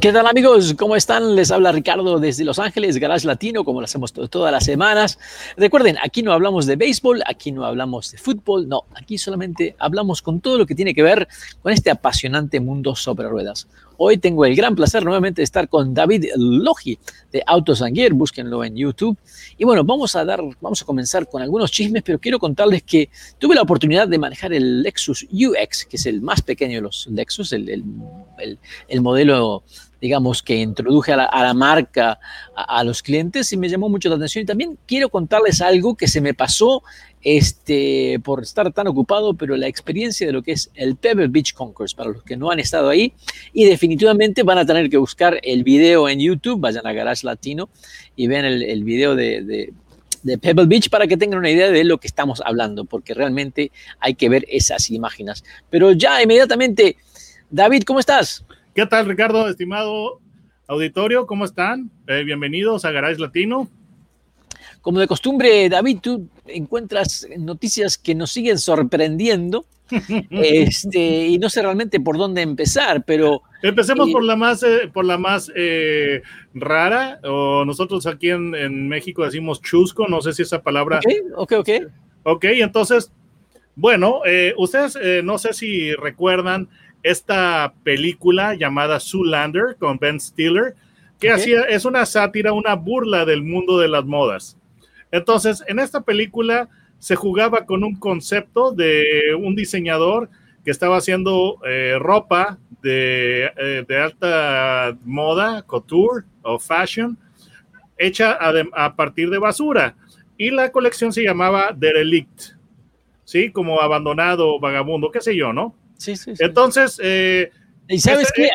¿Qué tal amigos? ¿Cómo están? Les habla Ricardo desde Los Ángeles, Garage Latino, como lo hacemos todas las semanas. Recuerden, aquí no hablamos de béisbol, aquí no hablamos de fútbol, no, aquí solamente hablamos con todo lo que tiene que ver con este apasionante mundo sobre ruedas. Hoy tengo el gran placer nuevamente de estar con David Logi de Autos and Gear, búsquenlo en YouTube. Y bueno, vamos a dar, vamos a comenzar con algunos chismes, pero quiero contarles que tuve la oportunidad de manejar el Lexus UX, que es el más pequeño de los Lexus, el, el, el modelo digamos, que introduje a la, marca a, los clientes y me llamó mucho la atención. Y también quiero contarles algo que se me pasó este, por estar tan ocupado, pero la experiencia de lo que es el Pebble Beach Concourse, para los que no han estado ahí, y definitivamente van a tener que buscar el video en YouTube, vayan a Garage Latino y vean el, el video de, de Pebble Beach para que tengan una idea de lo que estamos hablando, porque realmente hay que ver esas imágenes. Pero ya inmediatamente, David, ¿cómo estás? ¿Qué tal, Ricardo, estimado auditorio? ¿Cómo están? Eh, bienvenidos a Garage Latino. Como de costumbre, David, tú encuentras noticias que nos siguen sorprendiendo. este, y no sé realmente por dónde empezar, pero... Empecemos por la más, eh, por la más eh, rara, o nosotros aquí en, México decimos chusco, no sé si esa palabra... Ok, ok, ok. Ok, entonces, bueno, ustedes no sé si recuerdan esta película llamada Zoolander con Ben Stiller, que hacía, es una sátira, una burla del mundo de las modas. Entonces, en esta película se jugaba con un concepto de un diseñador que estaba haciendo eh, ropa de, eh, de, alta moda, couture o fashion, hecha a, partir de basura. Y la colección se llamaba Derelict, ¿sí? Como abandonado, vagabundo, qué sé yo, ¿no? Sí, sí, Entonces, eh, y sabes qué,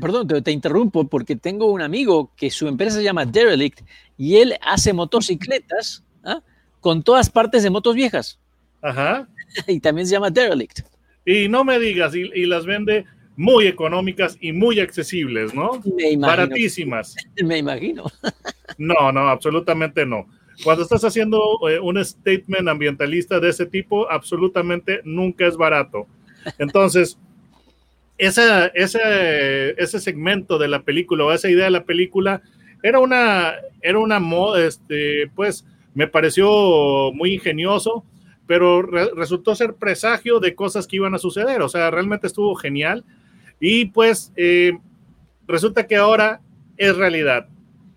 perdón, te, interrumpo porque tengo un amigo que su empresa se llama Derelict y él hace motocicletas ¿ah? con todas partes de motos viejas. Ajá. Y también se llama Derelict. Y no me digas, y, las vende muy económicas y muy accesibles, ¿no? Baratísimas. Me imagino. No, no, absolutamente no. Cuando estás haciendo eh, un statement ambientalista de ese tipo, absolutamente nunca es barato. Entonces, ese, ese segmento de la película o esa idea de la película era una, era una este, pues me pareció muy ingenioso, pero resultó ser presagio de cosas que iban a suceder. O sea, realmente estuvo genial. Y pues eh, resulta que ahora es realidad.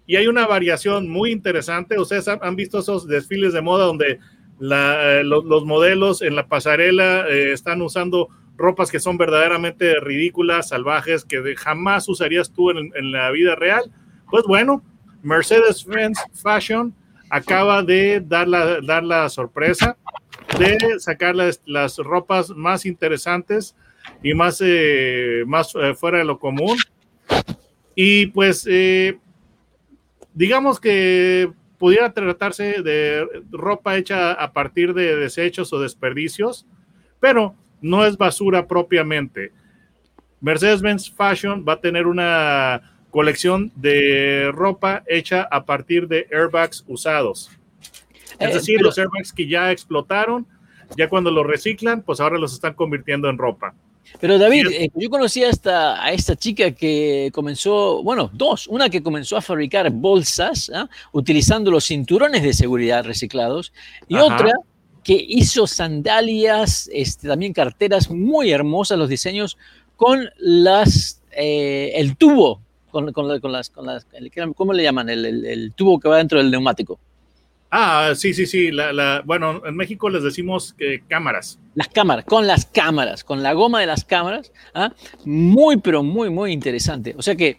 Y hay una variación muy interesante. Ustedes han, visto esos desfiles de moda donde eh, los, modelos en la pasarela eh, están usando ropas que son verdaderamente ridículas, salvajes, que jamás usarías tú en, la vida real. Pues bueno, Mercedes-Benz Fashion acaba de dar la, dar la sorpresa de sacar las, las ropas más interesantes y más, eh, más eh, fuera de lo común. Y pues, eh, digamos que pudiera tratarse de ropa hecha a partir de desechos o desperdicios, pero no es basura propiamente. Mercedes-Benz Fashion va a tener una colección de ropa hecha a partir de airbags usados. Es eh, decir, los airbags que ya explotaron, ya cuando los reciclan, pues ahora los están convirtiendo en ropa. Pero David, eh, yo conocí a esta, a esta chica que comenzó, bueno, dos, una que comenzó a fabricar bolsas ¿ah? utilizando los cinturones de seguridad reciclados y otra que hizo sandalias, este, también carteras muy hermosas, los diseños, con las, eh, el tubo, con, con, las, con las, ¿cómo le llaman? El, tubo que va dentro del neumático. Ah, sí, sí, sí. La, bueno, en México les decimos que cámaras. Las cámaras, con las cámaras, con la goma de las cámaras. ¿ah? Muy, pero muy, muy interesante. O sea que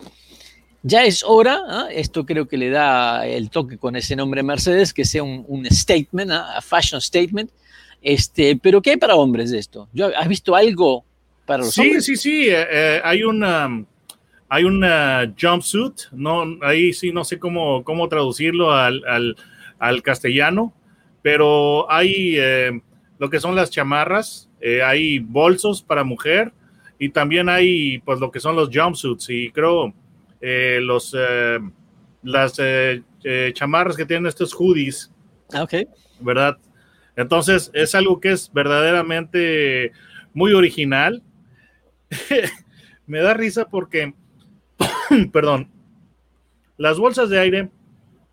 ya es hora, ¿ah? esto creo que le da el toque con ese nombre Mercedes, que sea un, statement, ¿ah? a fashion statement. Este, pero ¿qué hay para hombres de esto? ¿Has visto algo para los sí, hombres? Sí, sí, sí. Eh, eh, hay una, hay una jumpsuit, no, ahí sí no sé cómo, cómo traducirlo al, al castellano, pero hay eh, lo que son las chamarras, eh, hay bolsos para mujer y también hay pues lo que son los jumpsuits y creo eh, los las chamarras que tienen estos hoodies. Ah, ok. ¿Verdad? Entonces es algo que es verdaderamente muy original. Me da risa porque, perdón, las bolsas de aire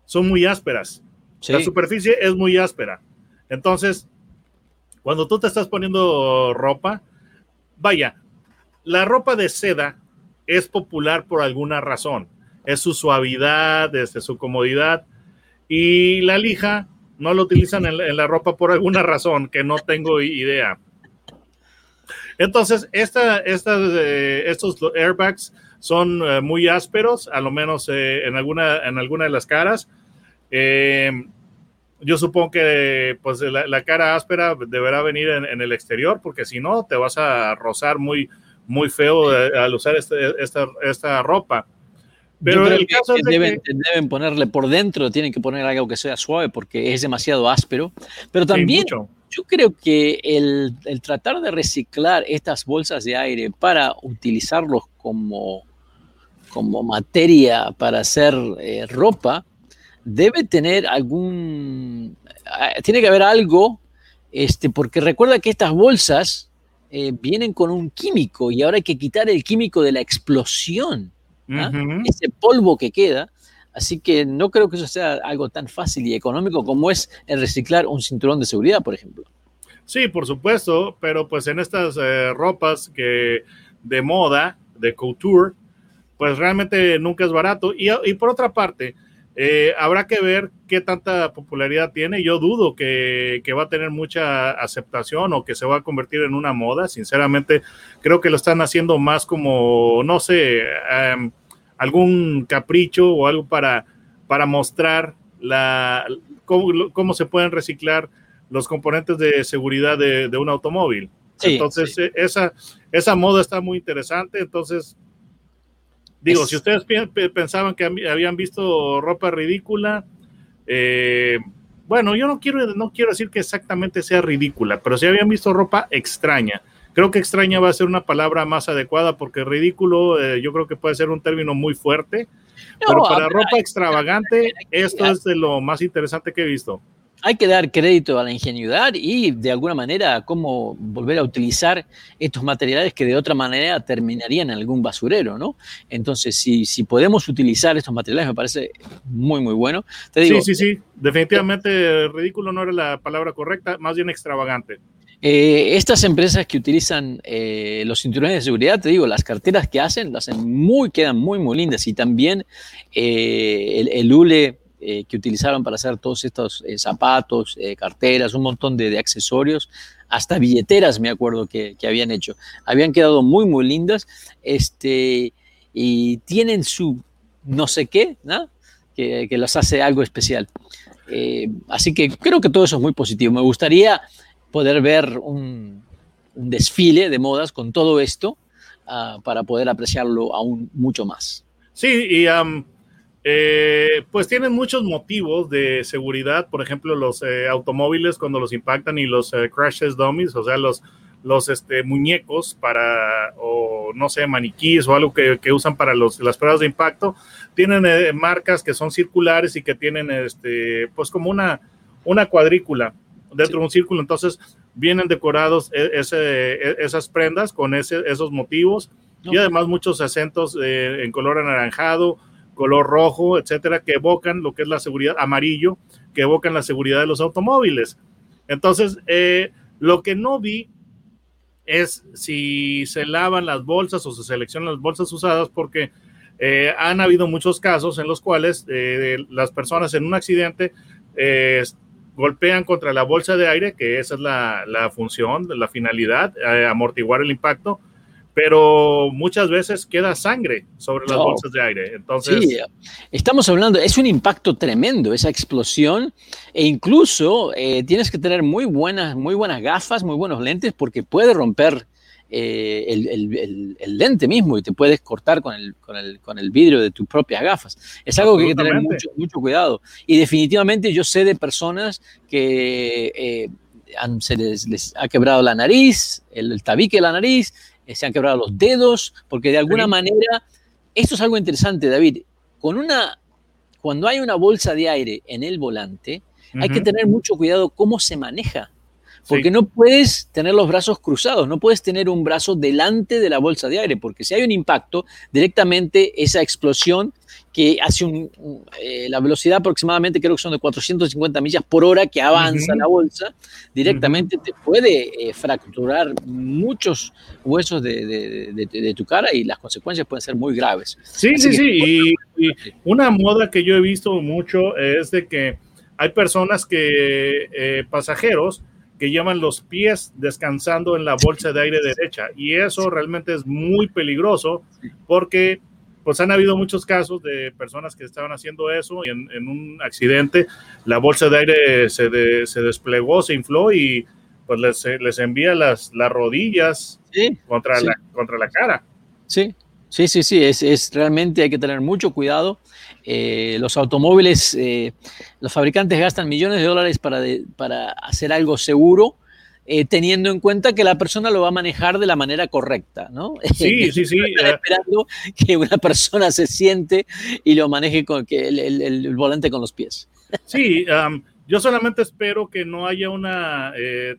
son muy ásperas. La superficie es muy áspera. Entonces, cuando tú te estás poniendo ropa, vaya, la ropa de seda es popular por alguna razón. Es su suavidad, desde su comodidad. Y la lija no lo utilizan en, la ropa por alguna razón que no tengo idea. Entonces, esta, eh, estos airbags son eh, muy ásperos, a lo menos eh, en, alguna, en alguna de las caras. Yo supongo que pues la, cara áspera deberá venir en, el exterior, porque si no, te vas a rozar muy, muy feo al usar este, esta, esta ropa. Pero el caso que deben, deben, ponerle por dentro, tienen que poner algo que sea suave porque es demasiado áspero. Pero también yo creo que el, el, tratar de reciclar estas bolsas de aire para utilizarlos como, como materia para hacer eh, ropa, debe tener algún, ah, tiene que haber algo, este, porque recuerda que estas bolsas eh, vienen con un químico y ahora hay que quitar el químico de la explosión, ¿ah? ese polvo que queda. Así que no creo que eso sea algo tan fácil y económico como es el reciclar un cinturón de seguridad, por ejemplo. Sí, por supuesto, pero pues en estas eh, ropas que de moda, de couture, pues realmente nunca es barato. Y, y por otra parte, eh, habrá que ver qué tanta popularidad tiene. Yo dudo que, va a tener mucha aceptación o que se va a convertir en una moda. Sinceramente, creo que lo están haciendo más como, no sé, em, algún capricho o algo para, para mostrar la, cómo, se pueden reciclar los componentes de seguridad de, un automóvil. entonces, e, esa, esa moda está muy interesante. Entonces, Digo, si ustedes pensaban que habían visto ropa ridícula, eh, bueno, yo no quiero, no quiero decir que exactamente sea ridícula, pero si habían visto ropa extraña. Creo que extraña va a ser una palabra más adecuada porque ridículo eh, yo creo que puede ser un término muy fuerte, pero para ropa extravagante esto es de lo más interesante que he visto hay que dar crédito a la ingenuidad y de alguna manera cómo volver a utilizar estos materiales que de otra manera terminarían en algún basurero, ¿no? Entonces, si, si podemos utilizar estos materiales, me parece muy, muy bueno. sí, sí, sí, definitivamente ridículo no era la palabra correcta, más bien extravagante. Eh, estas empresas que utilizan eh, los cinturones de seguridad, te digo, las carteras que hacen, las hacen muy, quedan muy, muy lindas. Y también eh, el, el, hule eh, que utilizaron para hacer todos estos eh, zapatos, eh, carteras, un montón de, accesorios, hasta billeteras me acuerdo que, habían hecho. Habían quedado muy, muy lindas este, y tienen su no sé qué, ¿no? que, que las hace algo especial. así que creo que todo eso es muy positivo. Me gustaría poder ver un, desfile de modas con todo esto ah, para poder apreciarlo aún mucho más. Sí, y eh, pues tienen muchos motivos de seguridad, por ejemplo, los eh, automóviles cuando los impactan y los eh, crashes dummies, o sea, los, los este, muñecos para, o no sé, maniquíes o algo que, usan para los, las pruebas de impacto, tienen marcas que son circulares y que tienen, este, pues como una, una cuadrícula dentro de un círculo, entonces vienen decorados e, e, esas prendas con ese, esos motivos y además muchos acentos en color anaranjado color rojo, etcétera, que evocan lo que es la seguridad, amarillo, que evocan la seguridad de los automóviles. Entonces, eh, lo que no vi es si se lavan las bolsas o se seleccionan las bolsas usadas, porque eh, han habido muchos casos en los cuales eh, las personas en un accidente golpean contra la bolsa de aire, que esa es la, la función, la finalidad, amortiguar el impacto, pero muchas veces queda sangre sobre las bolsas de aire. Entonces, sí, estamos hablando, es un impacto tremendo esa explosión e incluso eh, tienes que tener muy buenas, muy buenas gafas, muy buenos lentes porque puede romper eh, el, lente mismo y te puedes cortar con el, con el, vidrio de tus propias gafas. Es algo que hay que tener mucho, mucho cuidado. Y definitivamente yo sé de personas que eh, se les, ha quebrado la nariz, el, tabique de la nariz, se han quebrado los dedos, porque de alguna manera, esto es algo interesante, David, con una, cuando hay una bolsa de aire en el volante, hay que tener mucho cuidado cómo se maneja porque no puedes tener los brazos cruzados, no puedes tener un brazo delante de la bolsa de aire, porque si hay un impacto, directamente esa explosión que hace un, eh, la velocidad aproximadamente creo que son de 450 millas por hora que avanza la bolsa, directamente te puede eh, fracturar muchos huesos de, tu cara y las consecuencias pueden ser muy graves. Sí, sí, sí. Y, una moda que yo he visto mucho es de que hay personas que, eh, pasajeros, que llevan los pies descansando en la bolsa de aire derecha y eso realmente es muy peligroso porque pues han habido muchos casos de personas que estaban haciendo eso y en, un accidente la bolsa de aire se, se desplegó, se infló y pues les, les envía las, las rodillas contra, La, contra la cara. Sí, sí, sí, sí, es, es realmente hay que tener mucho cuidado. Eh, los automóviles, eh, los fabricantes gastan millones de dólares para, para hacer algo seguro, eh, teniendo en cuenta que la persona lo va a manejar de la manera correcta, ¿no? Sí, sí, sí. esperando que una persona se siente y lo maneje con que el, volante con los pies. Sí, yo solamente espero que no haya una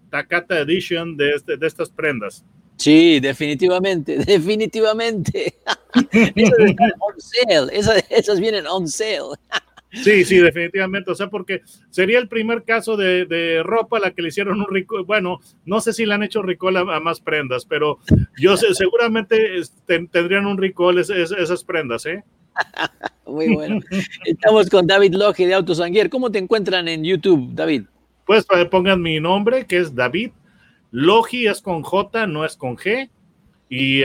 Takata Edition de, este, de estas prendas. Sí, definitivamente, definitivamente. esas están on sale, esas, vienen on sale. Sí, sí, definitivamente. O sea, porque sería el primer caso de, ropa la que le hicieron un rico. Bueno, no sé si le han hecho recall a, más prendas, pero yo sé, seguramente tendrían un recall esas prendas, ¿eh? Muy bueno. Estamos con David Loge de Autosanguier. ¿Cómo te encuentran en YouTube, David? Pues pongan mi nombre, que es David Logi es con J, no es con G. Y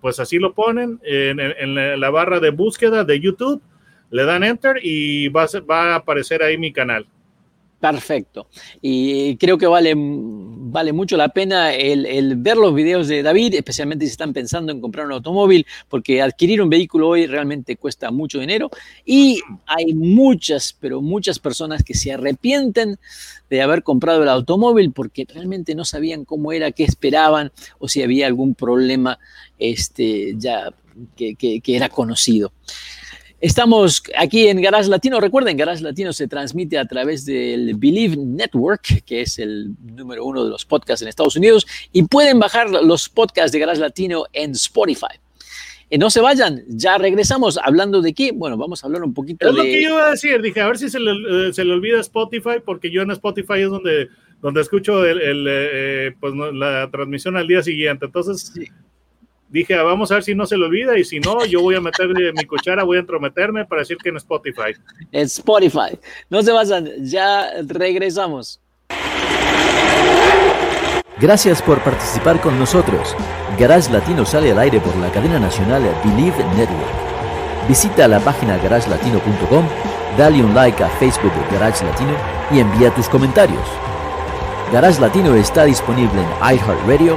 pues así lo ponen en, la barra de búsqueda de YouTube. Le dan enter y va a aparecer ahí mi canal. Perfecto. Y creo que vale, vale mucho la pena el, ver los videos de David, especialmente si están pensando en comprar un automóvil, porque adquirir un vehículo hoy realmente cuesta mucho dinero. Y hay muchas, pero muchas personas que se arrepienten de haber comprado el automóvil porque realmente no sabían cómo era, qué esperaban o si había algún problema este, ya que era conocido. Estamos aquí en Garage Latino. Recuerden, Garage Latino se transmite a través del Believe Network, que es el número uno de los podcasts en Estados Unidos, y pueden bajar los podcasts de Garage Latino en Spotify. Eh, no se vayan, ya regresamos hablando de qué. Bueno, vamos a hablar un poquito de. Es lo que yo iba a decir, dije, a ver si se le, eh, olvida Spotify, porque yo en Spotify es donde, donde escucho el, eh, pues, la transmisión al día siguiente. Entonces, dije, ah, vamos a ver si no se le olvida y si no, yo voy a meter mi cuchara, voy a entrometerme para decir que en Spotify. Spotify. No se vayan, ya regresamos. Gracias por participar con nosotros. Garage Latino sale al aire por la cadena nacional Believe Network. Visita la página garagelatino.com, dale un like a Facebook Garage Latino y envía tus comentarios. Garage Latino está disponible en iHeartRadio,